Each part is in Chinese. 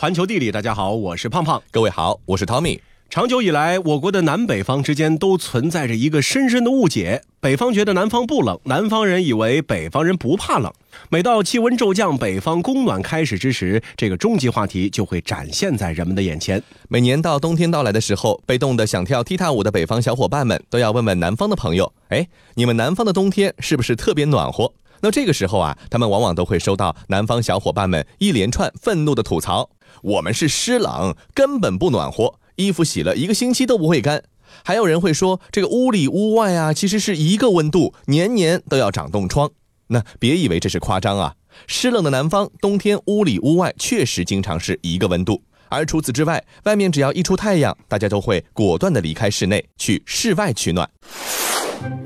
环球地理，大家好，我是胖胖。各位好，我是 Tommy。长久以来，我国的南北方之间都存在着一个深深的误解：北方觉得南方不冷，南方人以为北方人不怕冷。每到气温骤降、北方供暖开始之时，这个终极话题就会展现在人们的眼前。每年到冬天到来的时候，被冻得想跳踢踏舞的北方小伙伴们都要问问南方的朋友：哎，你们南方的冬天是不是特别暖和？那这个时候啊，他们往往都会收到南方小伙伴们一连串愤怒的吐槽：我们是湿冷，根本不暖和。衣服洗了一个星期都不会干，还有人会说这个屋里屋外啊，其实是一个温度，年年都要长冻疮。那别以为这是夸张啊，湿冷的南方冬天屋里屋外确实经常是一个温度，而除此之外，外面只要一出太阳，大家都会果断的离开室内去室外取暖。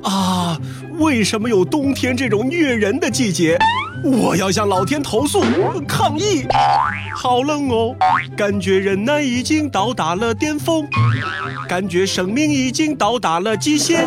啊，为什么有冬天这种虐人的季节？我要向老天投诉抗议！好冷哦，感觉忍耐已经到达了巅峰，感觉生命已经到达了极限。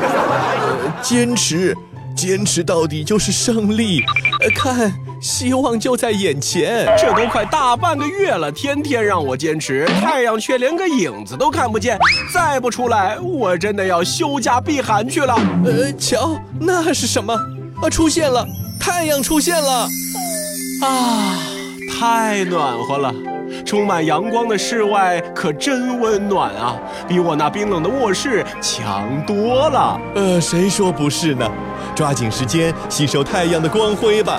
坚持，坚持到底就是胜利。呃看，希望就在眼前。这都快大半个月了，天天让我坚持，太阳却连个影子都看不见。再不出来，我真的要休假避寒去了。呃，瞧，那是什么？啊，出现了。太阳出现了，啊，太暖和了！充满阳光的室外可真温暖啊，比我那冰冷的卧室强多了。呃，谁说不是呢？抓紧时间吸收太阳的光辉吧，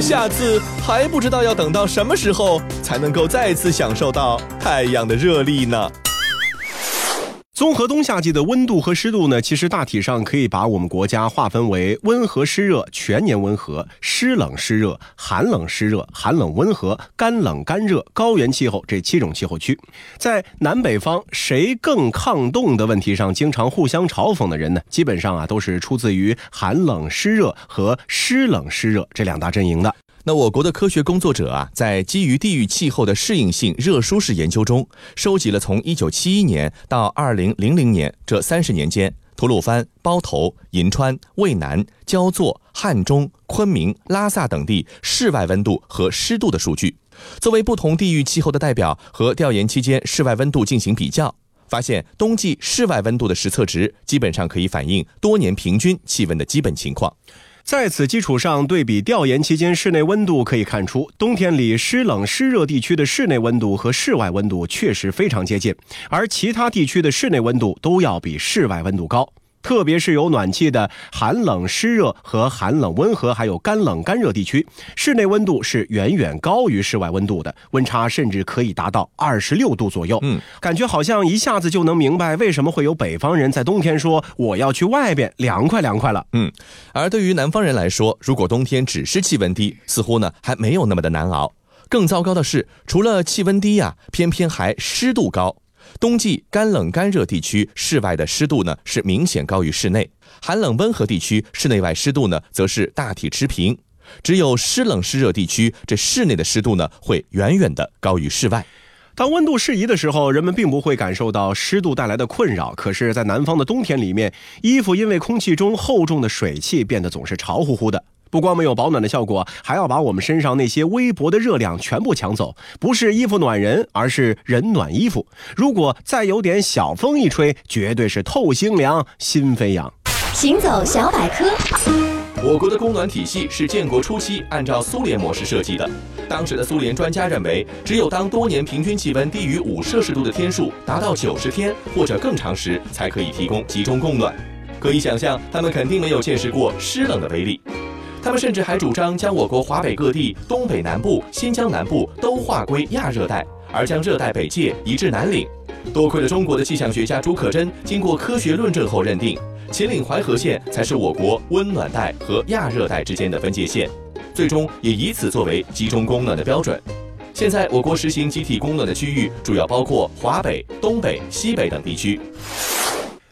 下次还不知道要等到什么时候才能够再次享受到太阳的热力呢。综合冬夏季的温度和湿度呢，其实大体上可以把我们国家划分为温和湿热、全年温和、湿冷湿热、寒冷湿热、寒冷温和、干冷干热、高原气候这七种气候区。在南北方谁更抗冻的问题上，经常互相嘲讽的人呢，基本上啊都是出自于寒冷湿热和湿冷湿热这两大阵营的。那我国的科学工作者啊，在基于地域气候的适应性热舒适研究中，收集了从1971年到2000年这三十年间，吐鲁番、包头、银川、渭南、焦作、汉中、昆明、拉萨等地室外温度和湿度的数据，作为不同地域气候的代表，和调研期间室外温度进行比较，发现冬季室外温度的实测值基本上可以反映多年平均气温的基本情况。在此基础上对比调研期间室内温度，可以看出，冬天里湿冷湿热地区的室内温度和室外温度确实非常接近，而其他地区的室内温度都要比室外温度高。特别是有暖气的寒冷湿热和寒冷温和，还有干冷干热地区，室内温度是远远高于室外温度的，温差甚至可以达到二十六度左右。嗯，感觉好像一下子就能明白为什么会有北方人在冬天说我要去外边凉快凉快了。嗯，而对于南方人来说，如果冬天只是气温低，似乎呢还没有那么的难熬。更糟糕的是，除了气温低呀，偏偏还湿度高。冬季干冷干热地区室外的湿度呢是明显高于室内，寒冷温和地区室内外湿度呢则是大体持平，只有湿冷湿热地区这室内的湿度呢会远远的高于室外。当温度适宜的时候，人们并不会感受到湿度带来的困扰。可是，在南方的冬天里面，衣服因为空气中厚重的水汽变得总是潮乎乎的。不光没有保暖的效果，还要把我们身上那些微薄的热量全部抢走。不是衣服暖人，而是人暖衣服。如果再有点小风一吹，绝对是透心凉，心飞扬。行走小百科。我国的供暖体系是建国初期按照苏联模式设计的。当时的苏联专家认为，只有当多年平均气温低于五摄氏度的天数达到九十天或者更长时，才可以提供集中供暖。可以想象，他们肯定没有见识过湿冷的威力。他们甚至还主张将我国华北各地、东北南部、新疆南部都划归亚热带，而将热带北界移至南岭。多亏了中国的气象学家朱可桢经过科学论证后认定。秦岭淮河线才是我国温暖带和亚热带之间的分界线，最终也以此作为集中供暖的标准。现在我国实行集体供暖的区域主要包括华北、东北、西北等地区。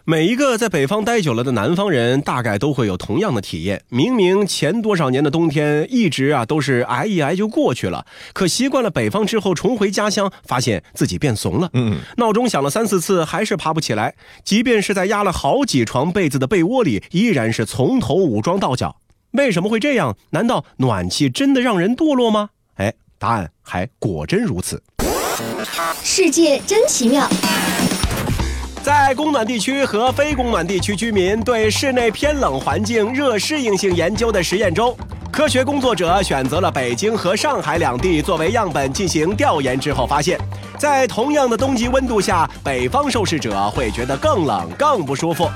每一个在北方待久了的南方人，大概都会有同样的体验。明明前多少年的冬天一直啊都是挨一挨就过去了，可习惯了北方之后，重回家乡，发现自己变怂了。嗯，闹钟响了三四次，还是爬不起来。即便是在压了好几床被子的被窝里，依然是从头武装到脚。为什么会这样？难道暖气真的让人堕落吗？哎，答案还果真如此。世界真奇妙。在供暖地区和非供暖地区居民对室内偏冷环境热适应性研究的实验中，科学工作者选择了北京和上海两地作为样本进行调研之后，发现，在同样的冬季温度下，北方受试者会觉得更冷、更不舒服。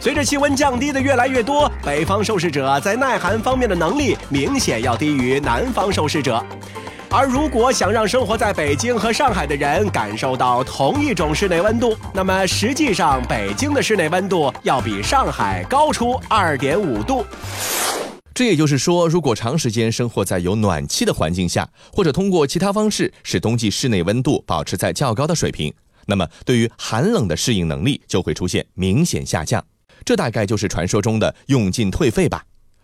随着气温降低的越来越多，北方受试者在耐寒方面的能力明显要低于南方受试者。而如果想让生活在北京和上海的人感受到同一种室内温度，那么实际上北京的室内温度要比上海高出二点五度。这也就是说，如果长时间生活在有暖气的环境下，或者通过其他方式使冬季室内温度保持在较高的水平，那么对于寒冷的适应能力就会出现明显下降。这大概就是传说中的用进退废吧。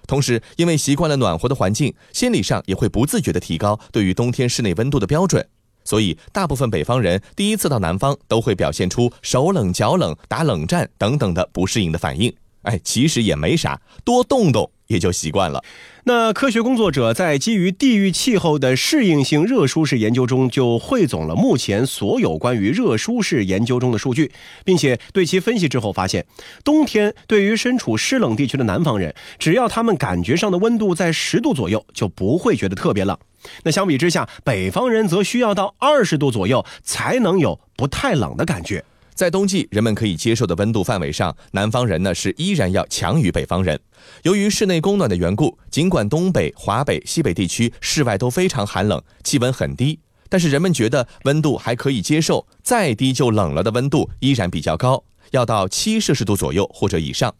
同时，因为习惯了暖和的环境，心理上也会不自觉地提高对于冬天室内温度的标准。所以，大部分北方人第一次到南方都会表现出手冷脚冷、打冷战等等的不适应的反应。哎，其实也没啥，多动动。也就习惯了。那科学工作者在基于地域气候的适应性热舒适研究中，就汇总了目前所有关于热舒适研究中的数据，并且对其分析之后发现，冬天对于身处湿冷地区的南方人，只要他们感觉上的温度在十度左右，就不会觉得特别冷。那相比之下，北方人则需要到二十度左右才能有不太冷的感觉。在冬季，人们可以接受的温度范围上，南方人呢是依然要强于北方人。由于室内供暖的缘故，尽管东北、华北、西北地区室外都非常寒冷，气温很低，但是人们觉得温度还可以接受，再低就冷了的温度依然比较高，要到七摄氏度左右或者以上。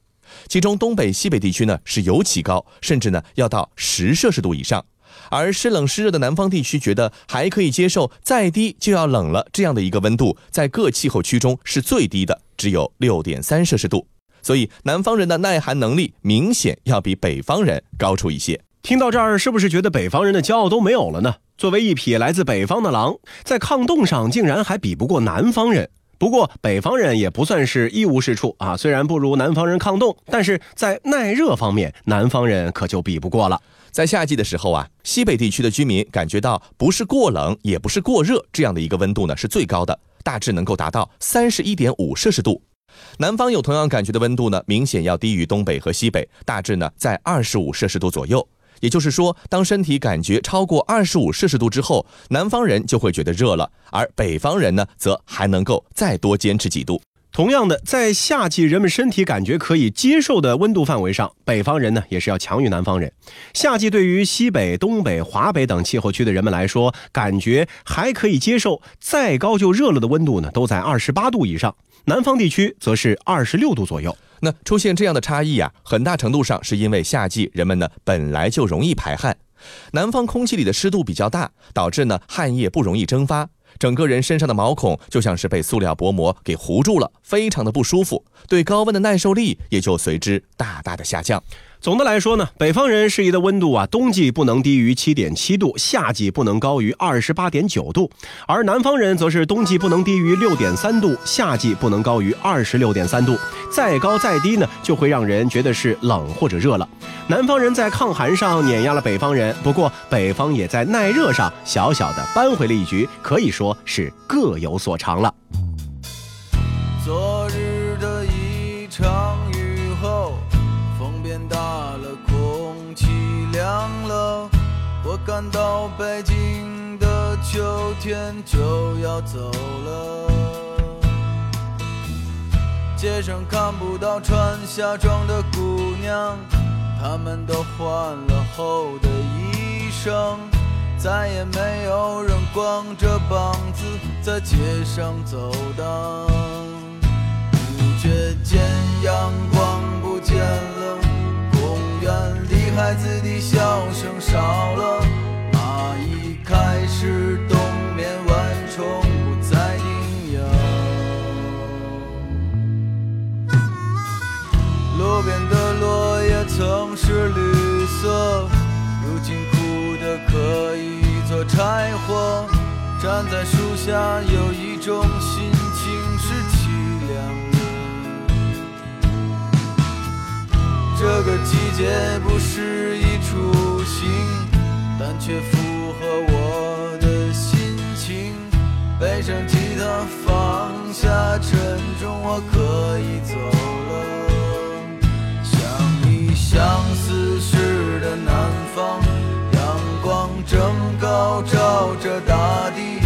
其中东北、西北地区呢是尤其高，甚至呢要到十摄氏度以上。而湿冷湿热的南方地区觉得还可以接受，再低就要冷了这样的一个温度，在各气候区中是最低的，只有六点三摄氏度。所以南方人的耐寒能力明显要比北方人高出一些。听到这儿，是不是觉得北方人的骄傲都没有了呢？作为一匹来自北方的狼，在抗冻上竟然还比不过南方人。不过北方人也不算是一无是处啊，虽然不如南方人抗冻，但是在耐热方面，南方人可就比不过了。在夏季的时候啊，西北地区的居民感觉到不是过冷，也不是过热，这样的一个温度呢是最高的，大致能够达到三十一点五摄氏度。南方有同样感觉的温度呢，明显要低于东北和西北，大致呢在二十五摄氏度左右。也就是说，当身体感觉超过二十五摄氏度之后，南方人就会觉得热了，而北方人呢，则还能够再多坚持几度。同样的，在夏季人们身体感觉可以接受的温度范围上，北方人呢也是要强于南方人。夏季对于西北、东北、华北等气候区的人们来说，感觉还可以接受，再高就热了的温度呢，都在二十八度以上。南方地区则是二十六度左右。那出现这样的差异啊，很大程度上是因为夏季人们呢本来就容易排汗，南方空气里的湿度比较大，导致呢汗液不容易蒸发。整个人身上的毛孔就像是被塑料薄膜给糊住了，非常的不舒服，对高温的耐受力也就随之大大的下降。总的来说呢，北方人适宜的温度啊，冬季不能低于七点七度，夏季不能高于二十八点九度，而南方人则是冬季不能低于六点三度，夏季不能高于二十六点三度，再高再低呢，就会让人觉得是冷或者热了。南方人在抗寒上碾压了北方人，不过北方也在耐热上小小的扳回了一局，可以说是各有所长了。昨日的一场我感到北京的秋天就要走了。街上看不到穿夏装的姑娘，她们都换了厚的衣裳，再也没有人光着膀子在街上走荡。不觉间，阳光不见了。孩子的笑声少了，蚂蚁开始冬眠，蚊虫不再叮咬。路边的落叶曾是绿色，如今枯的可以做柴火。站在树下，有一种心这个季节不适宜出行，但却符合我的心情。背上吉他，放下沉重，我可以走了。想你想思时的南方，阳光正高照着大地。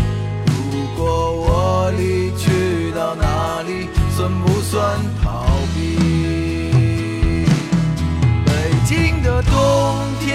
如果我离去到哪里，算不算？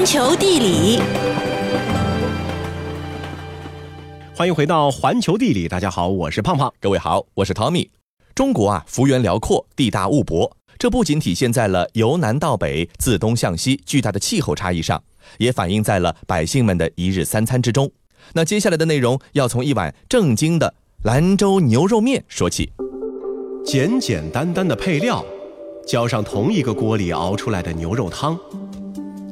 环球地理，欢迎回到环球地理，大家好，我是胖胖。各位好，我是 Tommy。中国啊，幅员辽阔，地大物博，这不仅体现在了由南到北、自东向西巨大的气候差异上，也反映在了百姓们的一日三餐之中。那接下来的内容要从一碗正经的兰州牛肉面说起。简简单单的配料，浇上同一个锅里熬出来的牛肉汤。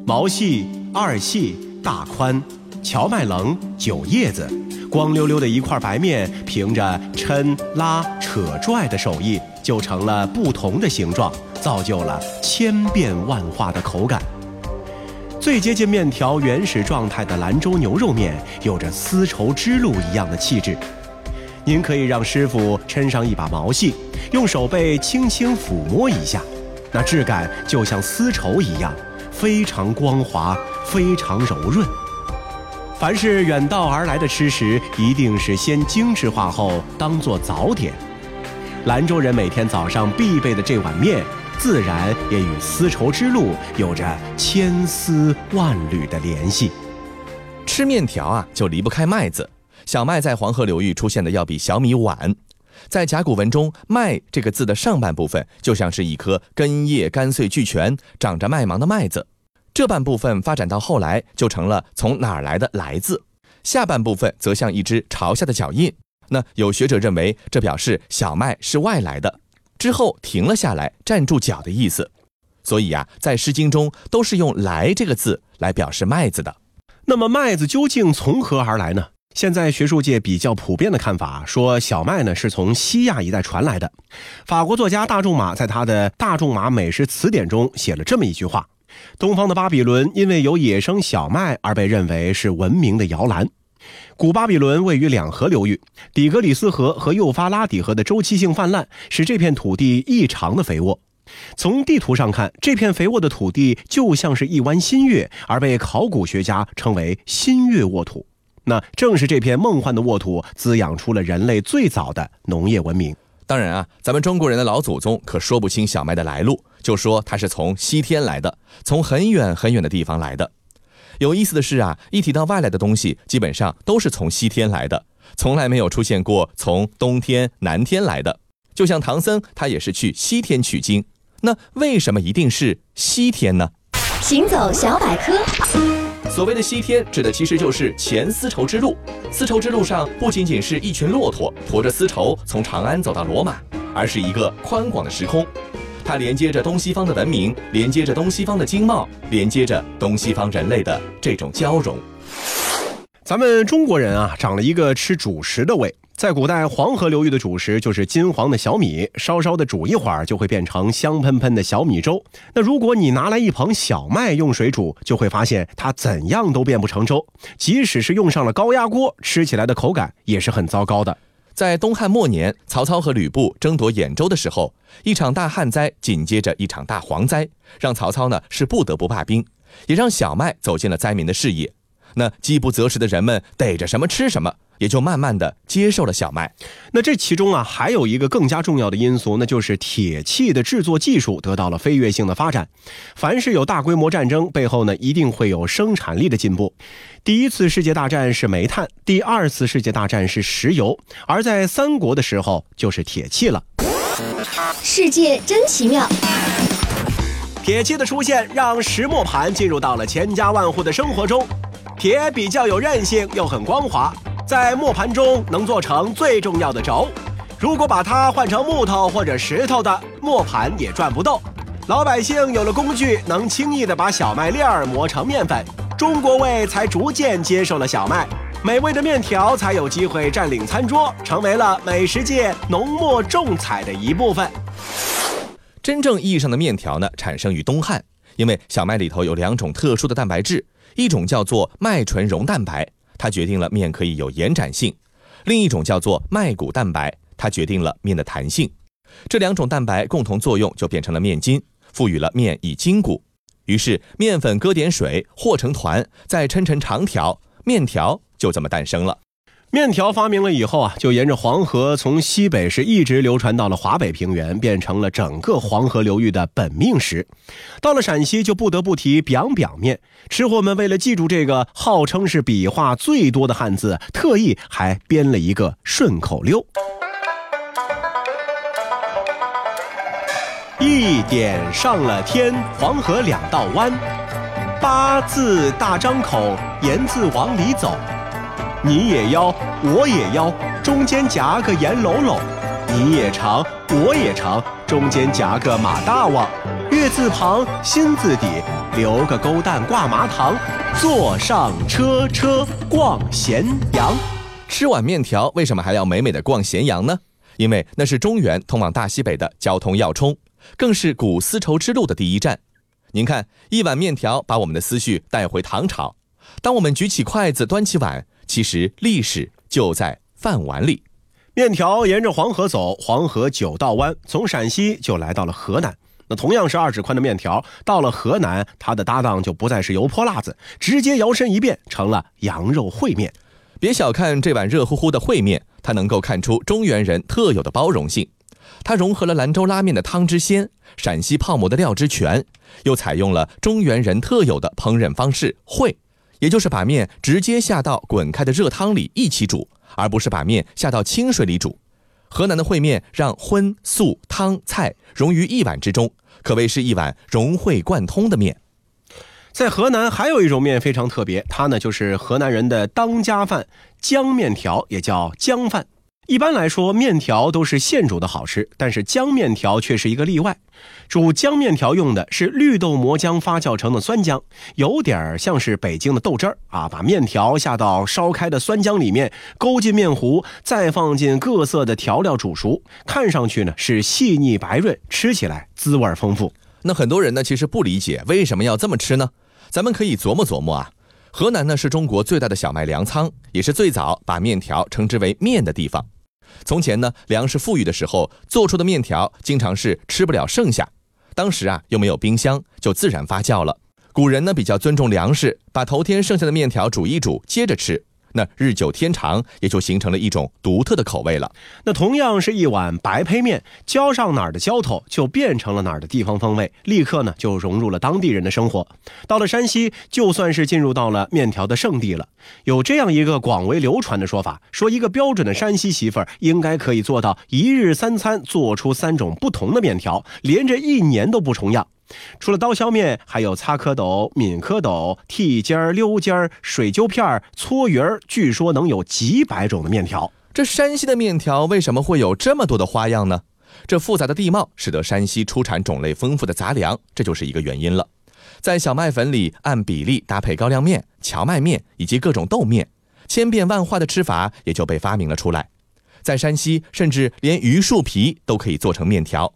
毛细、二细、大宽、荞麦棱、韭叶子，光溜溜的一块白面，凭着抻、拉、扯、拽的手艺，就成了不同的形状，造就了千变万化的口感。最接近面条原始状态的兰州牛肉面，有着丝绸之路一样的气质。您可以让师傅抻上一把毛细，用手背轻轻抚摸一下，那质感就像丝绸一样。非常光滑，非常柔润。凡是远道而来的吃食，一定是先精致化后当做早点。兰州人每天早上必备的这碗面，自然也与丝绸之路有着千丝万缕的联系。吃面条啊，就离不开麦子。小麦在黄河流域出现的要比小米晚。在甲骨文中，“麦”这个字的上半部分就像是一颗根叶干碎俱全、长着麦芒的麦子，这半部分发展到后来就成了从哪儿来的“来”字，下半部分则像一只朝下的脚印。那有学者认为，这表示小麦是外来的，之后停了下来，站住脚的意思。所以啊，在《诗经》中都是用“来”这个字来表示麦子的。那么，麦子究竟从何而来呢？现在学术界比较普遍的看法说，小麦呢是从西亚一带传来的。法国作家大仲马在他的《大仲马美食词典》中写了这么一句话：“东方的巴比伦因为有野生小麦而被认为是文明的摇篮。古巴比伦位于两河流域，底格里斯河和幼发拉底河的周期性泛滥，使这片土地异常的肥沃。从地图上看，这片肥沃的土地就像是一湾新月，而被考古学家称为新月沃土。”那正是这片梦幻的沃土滋养出了人类最早的农业文明。当然啊，咱们中国人的老祖宗可说不清小麦的来路，就说它是从西天来的，从很远很远的地方来的。有意思的是啊，一提到外来的东西，基本上都是从西天来的，从来没有出现过从东天、南天来的。就像唐僧，他也是去西天取经。那为什么一定是西天呢？行走小百科。所谓的西天，指的其实就是前丝绸之路。丝绸之路上不仅仅是一群骆驼驮着丝绸从长安走到罗马，而是一个宽广的时空。它连接着东西方的文明，连接着东西方的经贸，连接着东西方人类的这种交融。咱们中国人啊，长了一个吃主食的胃。在古代，黄河流域的主食就是金黄的小米，稍稍的煮一会儿就会变成香喷喷的小米粥。那如果你拿来一捧小麦用水煮，就会发现它怎样都变不成粥。即使是用上了高压锅，吃起来的口感也是很糟糕的。在东汉末年，曹操和吕布争夺兖州的时候，一场大旱灾紧接着一场大蝗灾，让曹操呢是不得不罢兵，也让小麦走进了灾民的视野。那饥不择食的人们逮着什么吃什么，也就慢慢的接受了小麦。那这其中啊，还有一个更加重要的因素，那就是铁器的制作技术得到了飞跃性的发展。凡是有大规模战争，背后呢，一定会有生产力的进步。第一次世界大战是煤炭，第二次世界大战是石油，而在三国的时候就是铁器了。世界真奇妙。铁器的出现让石磨盘进入到了千家万户的生活中。铁比较有韧性，又很光滑，在磨盘中能做成最重要的轴。如果把它换成木头或者石头的磨盘，也转不动。老百姓有了工具，能轻易的把小麦粒儿磨成面粉，中国胃才逐渐接受了小麦，美味的面条才有机会占领餐桌，成为了美食界浓墨重彩的一部分。真正意义上的面条呢，产生于东汉，因为小麦里头有两种特殊的蛋白质，一种叫做麦醇溶蛋白，它决定了面可以有延展性；另一种叫做麦谷蛋白，它决定了面的弹性。这两种蛋白共同作用，就变成了面筋，赋予了面以筋骨。于是面粉搁点水和成团，再抻成长条，面条就这么诞生了。面条发明了以后啊，就沿着黄河从西北是一直流传到了华北平原，变成了整个黄河流域的本命食。到了陕西，就不得不提両両面。吃货们为了记住这个号称是笔画最多的汉字，特意还编了一个顺口溜：一点上了天，黄河两道弯，八字大张口，言字往里走。你也腰，我也腰，中间夹个盐篓篓；你也长，我也长，中间夹个马大王。月字旁，心字底，留个勾蛋挂麻糖，坐上车车逛咸阳。吃碗面条，为什么还要美美的逛咸阳呢？因为那是中原通往大西北的交通要冲，更是古丝绸之路的第一站。您看，一碗面条把我们的思绪带回唐朝。当我们举起筷子，端起碗。其实历史就在饭碗里。面条沿着黄河走，黄河九道弯，从陕西就来到了河南。那同样是二指宽的面条，到了河南，它的搭档就不再是油泼辣子，直接摇身一变成了羊肉烩面。别小看这碗热乎乎的烩面，它能够看出中原人特有的包容性。它融合了兰州拉面的汤汁鲜，陕西泡馍的料汁全，又采用了中原人特有的烹饪方式烩。也就是把面直接下到滚开的热汤里一起煮，而不是把面下到清水里煮。河南的烩面让荤素汤菜融于一碗之中，可谓是一碗融会贯通的面。在河南还有一种面非常特别，它呢就是河南人的当家饭——浆面条，也叫浆饭。一般来说，面条都是现煮的好吃，但是浆面条却是一个例外。煮浆面条用的是绿豆磨浆发酵成的酸浆，有点像是北京的豆汁儿啊。把面条下到烧开的酸浆里面，勾进面糊，再放进各色的调料煮熟，看上去呢是细腻白润，吃起来滋味丰富。那很多人呢其实不理解为什么要这么吃呢？咱们可以琢磨琢磨啊。河南呢是中国最大的小麦粮仓，也是最早把面条称之为面的地方。从前呢，粮食富裕的时候，做出的面条经常是吃不了剩下。当时啊，又没有冰箱，就自然发酵了。古人呢比较尊重粮食，把头天剩下的面条煮一煮，接着吃。那日久天长，也就形成了一种独特的口味了。那同样是一碗白胚面，浇上哪儿的浇头，就变成了哪儿的地方风味，立刻呢就融入了当地人的生活。到了山西，就算是进入到了面条的圣地了。有这样一个广为流传的说法，说一个标准的山西媳妇儿应该可以做到一日三餐做出三种不同的面条，连着一年都不重样。除了刀削面，还有擦蝌蚪、抿蝌蚪、剔尖儿、溜尖儿、水揪片儿、搓鱼儿，据说能有几百种的面条。这山西的面条为什么会有这么多的花样呢？这复杂的地貌使得山西出产种类丰富的杂粮，这就是一个原因了。在小麦粉里按比例搭配高粱面、荞麦面以及各种豆面，千变万化的吃法也就被发明了出来。在山西，甚至连榆树皮都可以做成面条。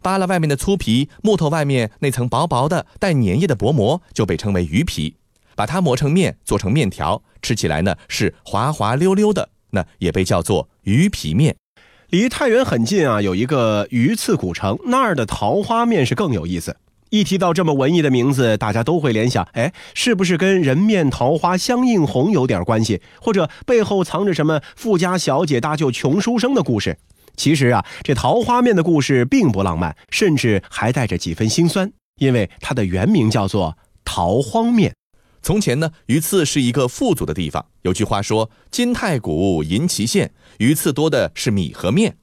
扒了外面的粗皮，木头外面那层薄薄的带粘液的薄膜就被称为鱼皮，把它磨成面，做成面条，吃起来呢是滑滑溜溜的，那也被叫做鱼皮面。离太原很近啊，有一个鱼刺古城，那儿的桃花面是更有意思。一提到这么文艺的名字，大家都会联想，哎，是不是跟人面桃花相映红有点关系？或者背后藏着什么富家小姐搭救穷书生的故事？其实啊，这桃花面的故事并不浪漫，甚至还带着几分心酸，因为它的原名叫做桃荒面。从前呢，榆次是一个富足的地方。有句话说：“金太古，银旗县。”榆次多的是米和面。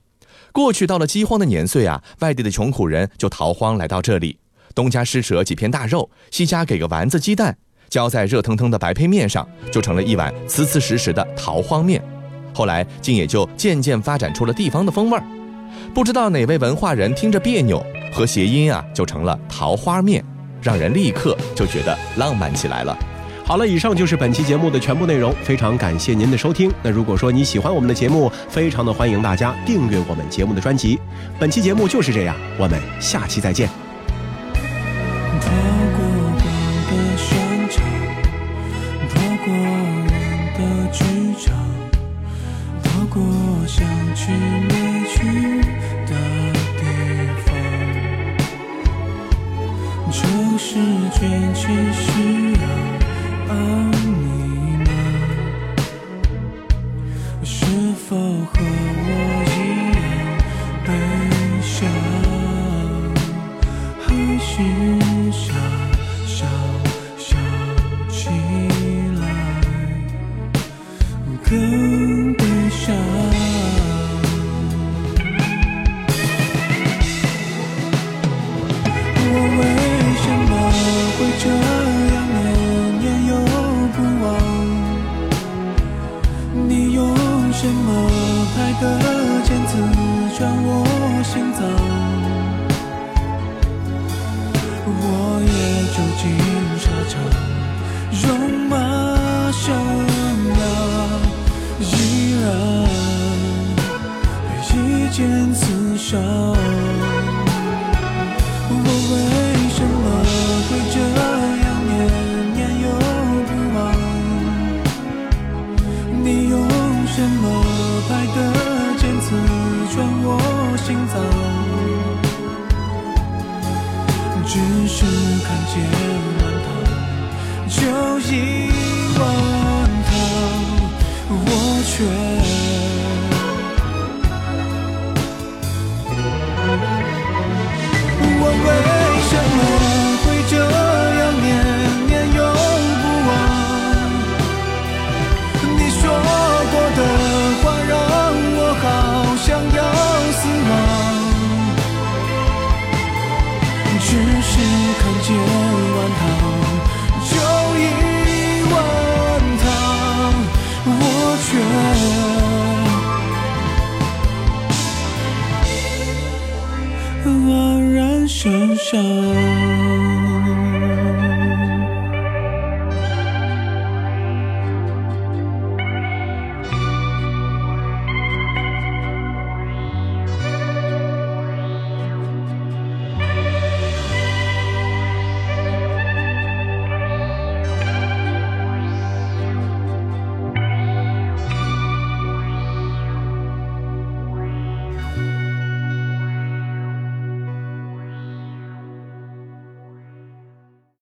过去到了饥荒的年岁啊，外地的穷苦人就逃荒来到这里。东家施舍几片大肉，西家给个丸子鸡蛋，浇在热腾腾的白胚面上，就成了一碗瓷瓷实实的桃荒面。后来竟也就渐渐发展出了地方的风味儿。不知道哪位文化人听着别扭，和谐音啊就成了桃花面，让人立刻就觉得浪漫起来了。好了，以上就是本期节目的全部内容，非常感谢您的收听。那如果说你喜欢我们的节目，非常的欢迎大家订阅我们节目的专辑。本期节目就是这样，我们下期再见。手。